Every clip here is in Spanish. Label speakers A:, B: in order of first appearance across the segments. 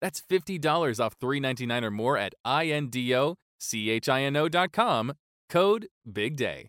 A: That's $50 off 399 or more at INDOCHINO.com. Code BIGDAY.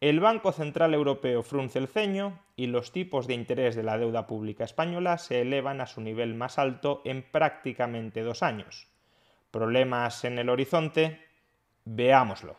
B: El Banco Central Europeo frunce el ceño y los tipos de interés de la deuda pública española se elevan a su nivel más alto en prácticamente dos años. ¿Problemas en el horizonte? Veámoslo.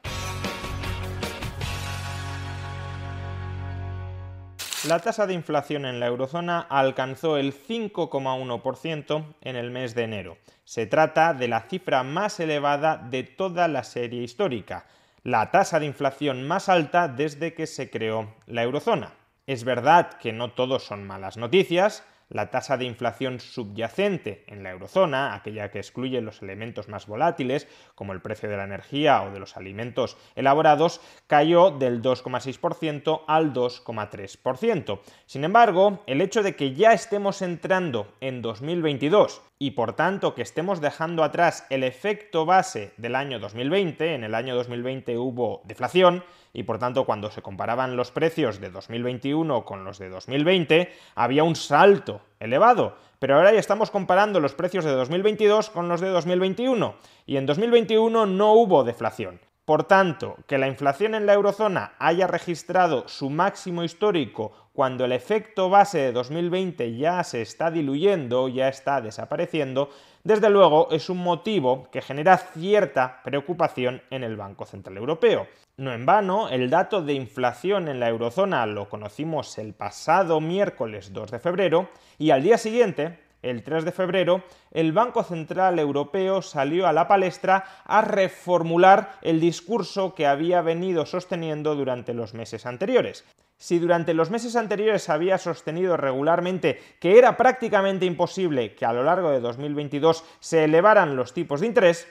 B: La tasa de inflación en la eurozona alcanzó el 5,1% en el mes de enero. Se trata de la cifra más elevada de toda la serie histórica, la tasa de inflación más alta desde que se creó la eurozona. Es verdad que no todos son malas noticias, la tasa de inflación subyacente en la eurozona, aquella que excluye los elementos más volátiles, como el precio de la energía o de los alimentos elaborados, cayó del 2,6% al 2,3%. Sin embargo, el hecho de que ya estemos entrando en 2022 y por tanto que estemos dejando atrás el efecto base del año 2020, en el año 2020 hubo deflación, y por tanto cuando se comparaban los precios de 2021 con los de 2020 había un salto elevado, pero ahora ya estamos comparando los precios de 2022 con los de 2021 y en 2021 no hubo deflación. Por tanto, que la inflación en la eurozona haya registrado su máximo histórico cuando el efecto base de 2020 ya se está diluyendo, ya está desapareciendo, desde luego es un motivo que genera cierta preocupación en el Banco Central Europeo. No en vano, el dato de inflación en la eurozona lo conocimos el pasado miércoles 2 de febrero y al día siguiente, el 3 de febrero, el Banco Central Europeo salió a la palestra a reformular el discurso que había venido sosteniendo durante los meses anteriores. Si durante los meses anteriores había sostenido regularmente que era prácticamente imposible que a lo largo de 2022 se elevaran los tipos de interés,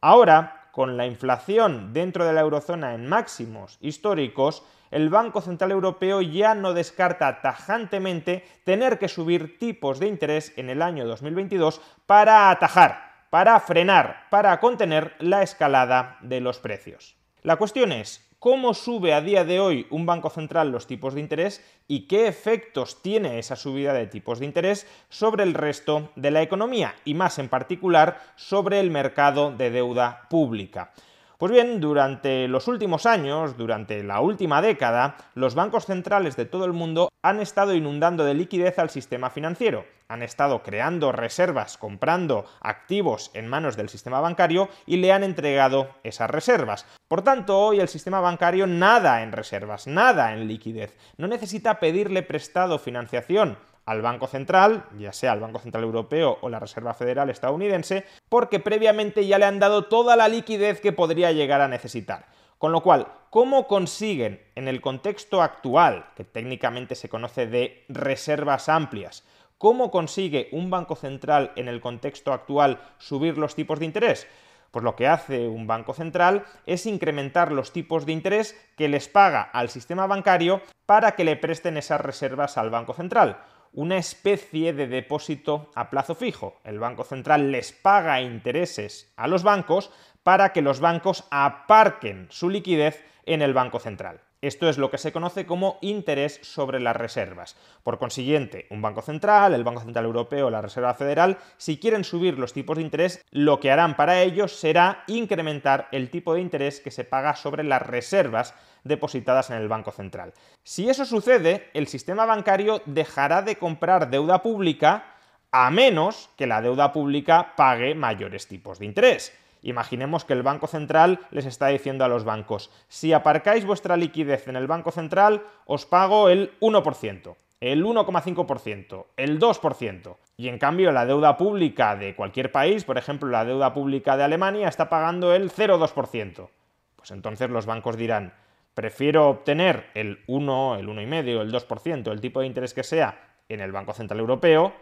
B: ahora, con la inflación dentro de la eurozona en máximos históricos, el Banco Central Europeo ya no descarta tajantemente tener que subir tipos de interés en el año 2022 para atajar, para frenar, para contener la escalada de los precios. La cuestión es, ¿cómo sube a día de hoy un banco central los tipos de interés y qué efectos tiene esa subida de tipos de interés sobre el resto de la economía y más en particular sobre el mercado de deuda pública? Pues bien, durante los últimos años, durante la última década, los bancos centrales de todo el mundo han estado inundando de liquidez al sistema financiero, han estado creando reservas, comprando activos en manos del sistema bancario y le han entregado esas reservas. Por tanto, hoy el sistema bancario nada en reservas, nada en liquidez, no necesita pedirle prestado financiación al Banco Central, ya sea al Banco Central Europeo o la Reserva Federal estadounidense, porque previamente ya le han dado toda la liquidez que podría llegar a necesitar. Con lo cual, ¿cómo consiguen en el contexto actual, que técnicamente se conoce de reservas amplias, cómo consigue un banco central en el contexto actual subir los tipos de interés? Pues lo que hace un banco central es incrementar los tipos de interés que les paga al sistema bancario para que le presten esas reservas al banco central. Una especie de depósito a plazo fijo. El banco central les paga intereses a los bancos para que los bancos aparquen su liquidez en el banco central. Esto es lo que se conoce como interés sobre las reservas. Por consiguiente, un banco central, el Banco Central Europeo, la Reserva Federal, si quieren subir los tipos de interés, lo que harán para ellos será incrementar el tipo de interés que se paga sobre las reservas depositadas en el Banco Central. Si eso sucede, el sistema bancario dejará de comprar deuda pública a menos que la deuda pública pague mayores tipos de interés. Imaginemos que el Banco Central les está diciendo a los bancos, si aparcáis vuestra liquidez en el Banco Central, os pago el 1%, el 1,5%, el 2%. Y en cambio la deuda pública de cualquier país, por ejemplo la deuda pública de Alemania, está pagando el 0,2%. Pues entonces los bancos dirán, prefiero obtener el 1, el 1,5, el 2%, el tipo de interés que sea en el Banco Central Europeo,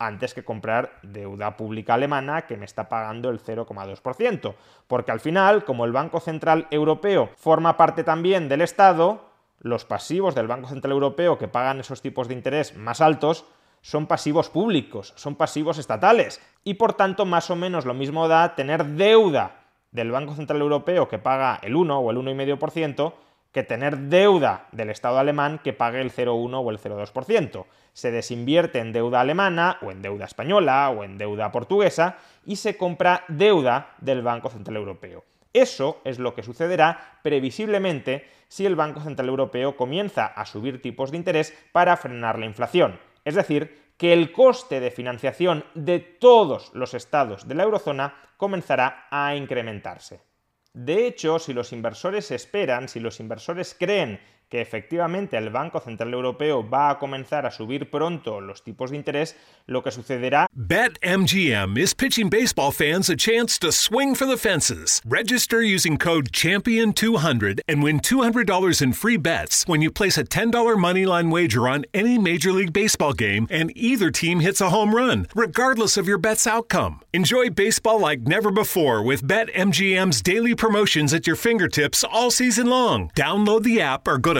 B: antes que comprar deuda pública alemana que me está pagando el 0,2%. Porque al final, como el Banco Central Europeo forma parte también del Estado, los pasivos del Banco Central Europeo que pagan esos tipos de interés más altos son pasivos públicos, son pasivos estatales. Y por tanto, más o menos lo mismo da tener deuda del Banco Central Europeo que paga el 1 o el 1,5% que tener deuda del Estado alemán que pague el 0,1 o el 0,2%. Se desinvierte en deuda alemana o en deuda española o en deuda portuguesa y se compra deuda del Banco Central Europeo. Eso es lo que sucederá previsiblemente si el Banco Central Europeo comienza a subir tipos de interés para frenar la inflación. Es decir, que el coste de financiación de todos los estados de la eurozona comenzará a incrementarse. De hecho, si los inversores esperan, si los inversores creen que efectivamente el Banco Central Europeo va a comenzar a subir pronto los tipos de interés, lo que sucederá.
C: BetMGM is pitching baseball fans a chance to swing for the fences. Register using code Champion200 and win $200 in free bets when you place a $10 moneyline wager on any Major League Baseball game and either team hits a home run, regardless of your bet's outcome. Enjoy baseball like never before with BetMGM's daily promotions at your fingertips all season long. Download the app or go to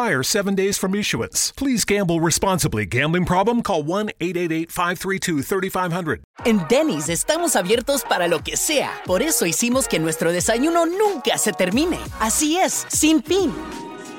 C: expire seven days from issuance. Please gamble responsibly. Gambling problem? Call 1 888 532 3500.
D: En Denny's estamos abiertos para lo que sea. Por eso hicimos que nuestro desayuno nunca se termine. Así es, sin fin.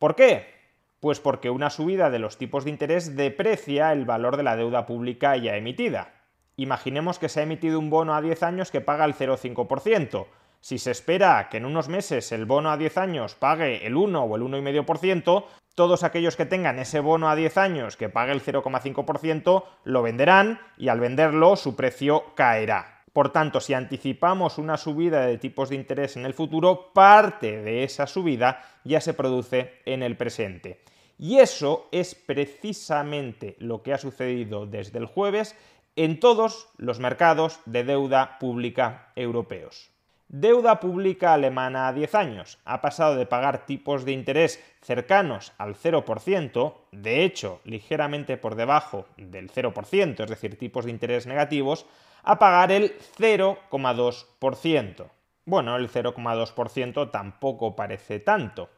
B: ¿Por qué? Pues porque una subida de los tipos de interés deprecia el valor de la deuda pública ya emitida. Imaginemos que se ha emitido un bono a 10 años que paga el 0,5%. Si se espera que en unos meses el bono a 10 años pague el 1 o el 1,5%, todos aquellos que tengan ese bono a 10 años que pague el 0,5% lo venderán y al venderlo su precio caerá. Por tanto, si anticipamos una subida de tipos de interés en el futuro, parte de esa subida ya se produce en el presente. Y eso es precisamente lo que ha sucedido desde el jueves en todos los mercados de deuda pública europeos. Deuda pública alemana a 10 años. Ha pasado de pagar tipos de interés cercanos al 0%, de hecho ligeramente por debajo del 0%, es decir, tipos de interés negativos, a pagar el 0,2%. Bueno, el 0,2% tampoco parece tanto.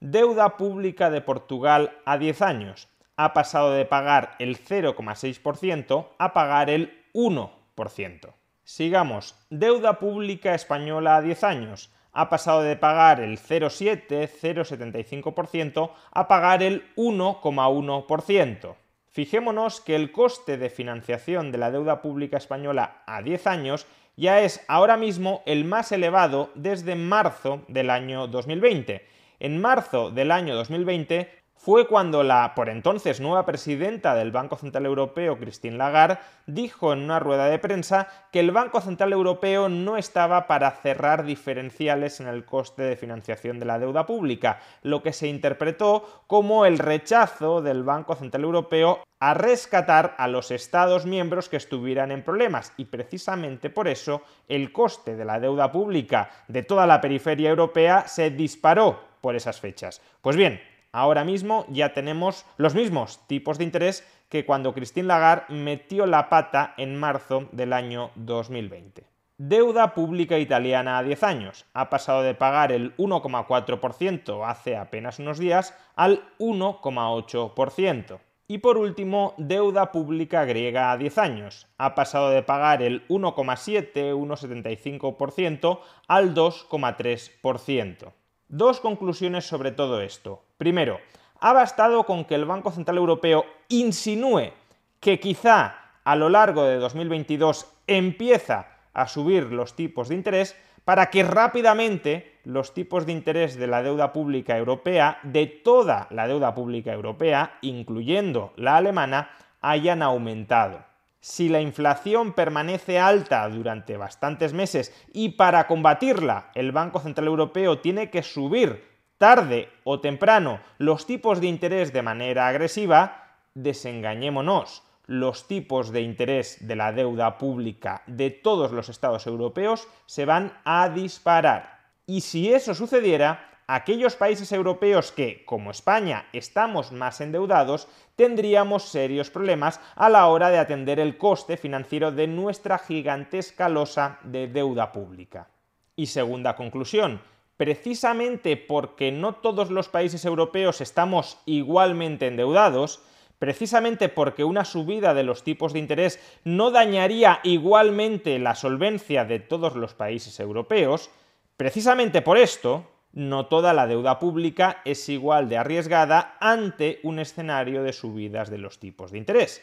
B: Deuda pública de Portugal a 10 años. Ha pasado de pagar el 0,6% a pagar el 1%. Sigamos, deuda pública española a 10 años. Ha pasado de pagar el 0,7, 0,75% a pagar el 1,1%. Fijémonos que el coste de financiación de la deuda pública española a 10 años ya es ahora mismo el más elevado desde marzo del año 2020. En marzo del año 2020 fue cuando la por entonces nueva presidenta del Banco Central Europeo, Christine Lagarde, dijo en una rueda de prensa que el Banco Central Europeo no estaba para cerrar diferenciales en el coste de financiación de la deuda pública, lo que se interpretó como el rechazo del Banco Central Europeo a rescatar a los Estados miembros que estuvieran en problemas y precisamente por eso el coste de la deuda pública de toda la periferia europea se disparó por esas fechas. Pues bien, Ahora mismo ya tenemos los mismos tipos de interés que cuando Christine Lagarde metió la pata en marzo del año 2020. Deuda pública italiana a 10 años. Ha pasado de pagar el 1,4% hace apenas unos días al 1,8%. Y por último, deuda pública griega a 10 años. Ha pasado de pagar el 1,7-1,75% al 2,3%. Dos conclusiones sobre todo esto. Primero, ha bastado con que el Banco Central Europeo insinúe que quizá a lo largo de 2022 empieza a subir los tipos de interés para que rápidamente los tipos de interés de la deuda pública europea, de toda la deuda pública europea, incluyendo la alemana, hayan aumentado si la inflación permanece alta durante bastantes meses y para combatirla el Banco Central Europeo tiene que subir tarde o temprano los tipos de interés de manera agresiva, desengañémonos, los tipos de interés de la deuda pública de todos los estados europeos se van a disparar. Y si eso sucediera, aquellos países europeos que, como España, estamos más endeudados, tendríamos serios problemas a la hora de atender el coste financiero de nuestra gigantesca losa de deuda pública. Y segunda conclusión, precisamente porque no todos los países europeos estamos igualmente endeudados, precisamente porque una subida de los tipos de interés no dañaría igualmente la solvencia de todos los países europeos, precisamente por esto, no toda la deuda pública es igual de arriesgada ante un escenario de subidas de los tipos de interés.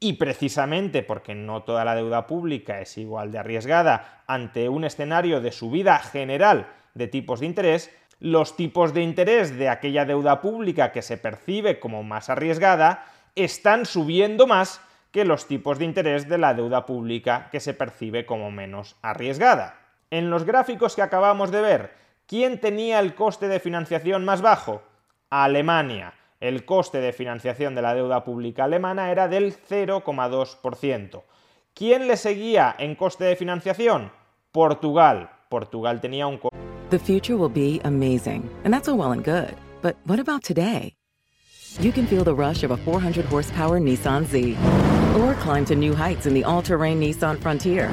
B: Y precisamente porque no toda la deuda pública es igual de arriesgada ante un escenario de subida general de tipos de interés, los tipos de interés de aquella deuda pública que se percibe como más arriesgada están subiendo más que los tipos de interés de la deuda pública que se percibe como menos arriesgada. En los gráficos que acabamos de ver, ¿Quién tenía el coste de financiación más bajo? Alemania. El coste de financiación de la deuda pública alemana era del 0,2%. ¿Quién le seguía en coste de financiación? Portugal. Portugal tenía un coste.
E: The future will be amazing, and that's all well and good. But what about today? You can feel the rush of a 400 horsepower Nissan Z. Or climb to new heights in the all-terrain Nissan Frontier.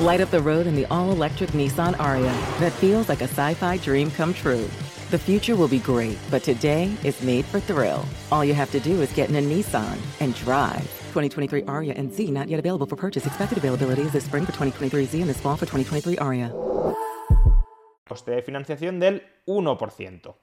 E: Light up the road in the all-electric Nissan Aria that feels like a sci-fi dream come true. The future will be great, but today is made for thrill. All you have to do is get in a Nissan and drive. 2023 Aria and Z not yet available for purchase. Expected availability is this spring for 2023 Z and this fall for 2023 Aria.
B: Coste de financiación del 1%.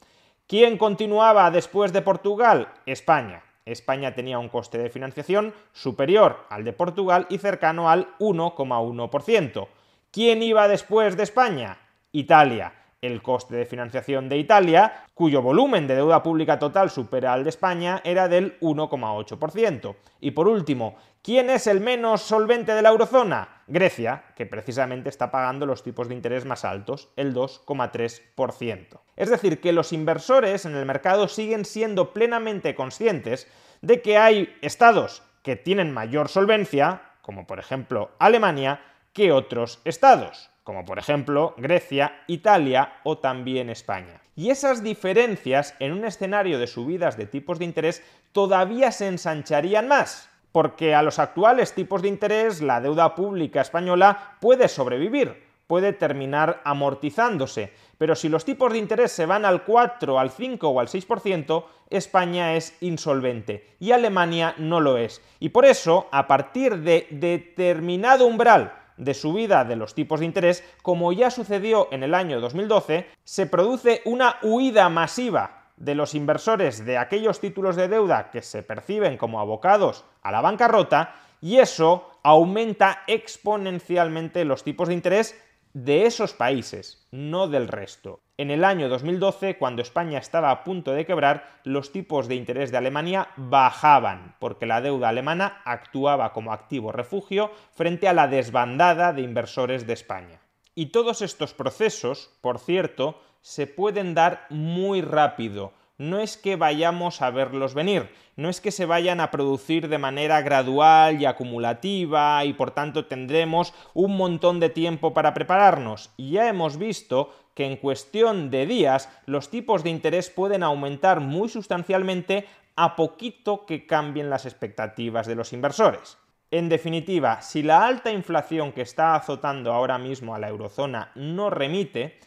B: ¿Quién continuaba después de Portugal? España. España tenía un coste de financiación superior al de Portugal y cercano al 1,1%. ¿Quién iba después de España? Italia. El coste de financiación de Italia, cuyo volumen de deuda pública total supera al de España, era del 1,8%. Y por último, ¿quién es el menos solvente de la eurozona? Grecia, que precisamente está pagando los tipos de interés más altos, el 2,3%. Es decir, que los inversores en el mercado siguen siendo plenamente conscientes de que hay estados que tienen mayor solvencia, como por ejemplo Alemania, que otros estados como por ejemplo Grecia, Italia o también España. Y esas diferencias en un escenario de subidas de tipos de interés todavía se ensancharían más, porque a los actuales tipos de interés la deuda pública española puede sobrevivir, puede terminar amortizándose, pero si los tipos de interés se van al 4, al 5 o al 6%, España es insolvente y Alemania no lo es. Y por eso, a partir de determinado umbral de subida de los tipos de interés, como ya sucedió en el año 2012, se produce una huida masiva de los inversores de aquellos títulos de deuda que se perciben como abocados a la bancarrota y eso aumenta exponencialmente los tipos de interés de esos países, no del resto. En el año 2012, cuando España estaba a punto de quebrar, los tipos de interés de Alemania bajaban, porque la deuda alemana actuaba como activo refugio frente a la desbandada de inversores de España. Y todos estos procesos, por cierto, se pueden dar muy rápido, no es que vayamos a verlos venir, no es que se vayan a producir de manera gradual y acumulativa y por tanto tendremos un montón de tiempo para prepararnos. Ya hemos visto que en cuestión de días los tipos de interés pueden aumentar muy sustancialmente a poquito que cambien las expectativas de los inversores. En definitiva, si la alta inflación que está azotando ahora mismo a la eurozona no remite,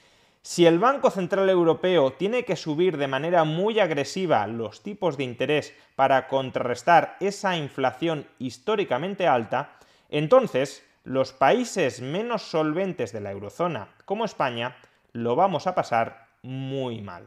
B: si el Banco Central Europeo tiene que subir de manera muy agresiva los tipos de interés para contrarrestar esa inflación históricamente alta, entonces los países menos solventes de la eurozona, como España, lo vamos a pasar muy mal.